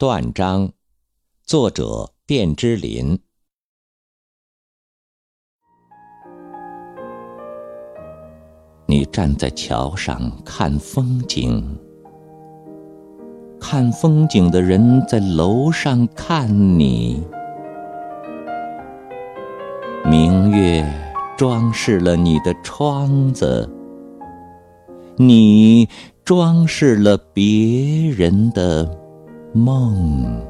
断章，作者卞之琳。你站在桥上看风景，看风景的人在楼上看你。明月装饰了你的窗子，你装饰了别人的梦。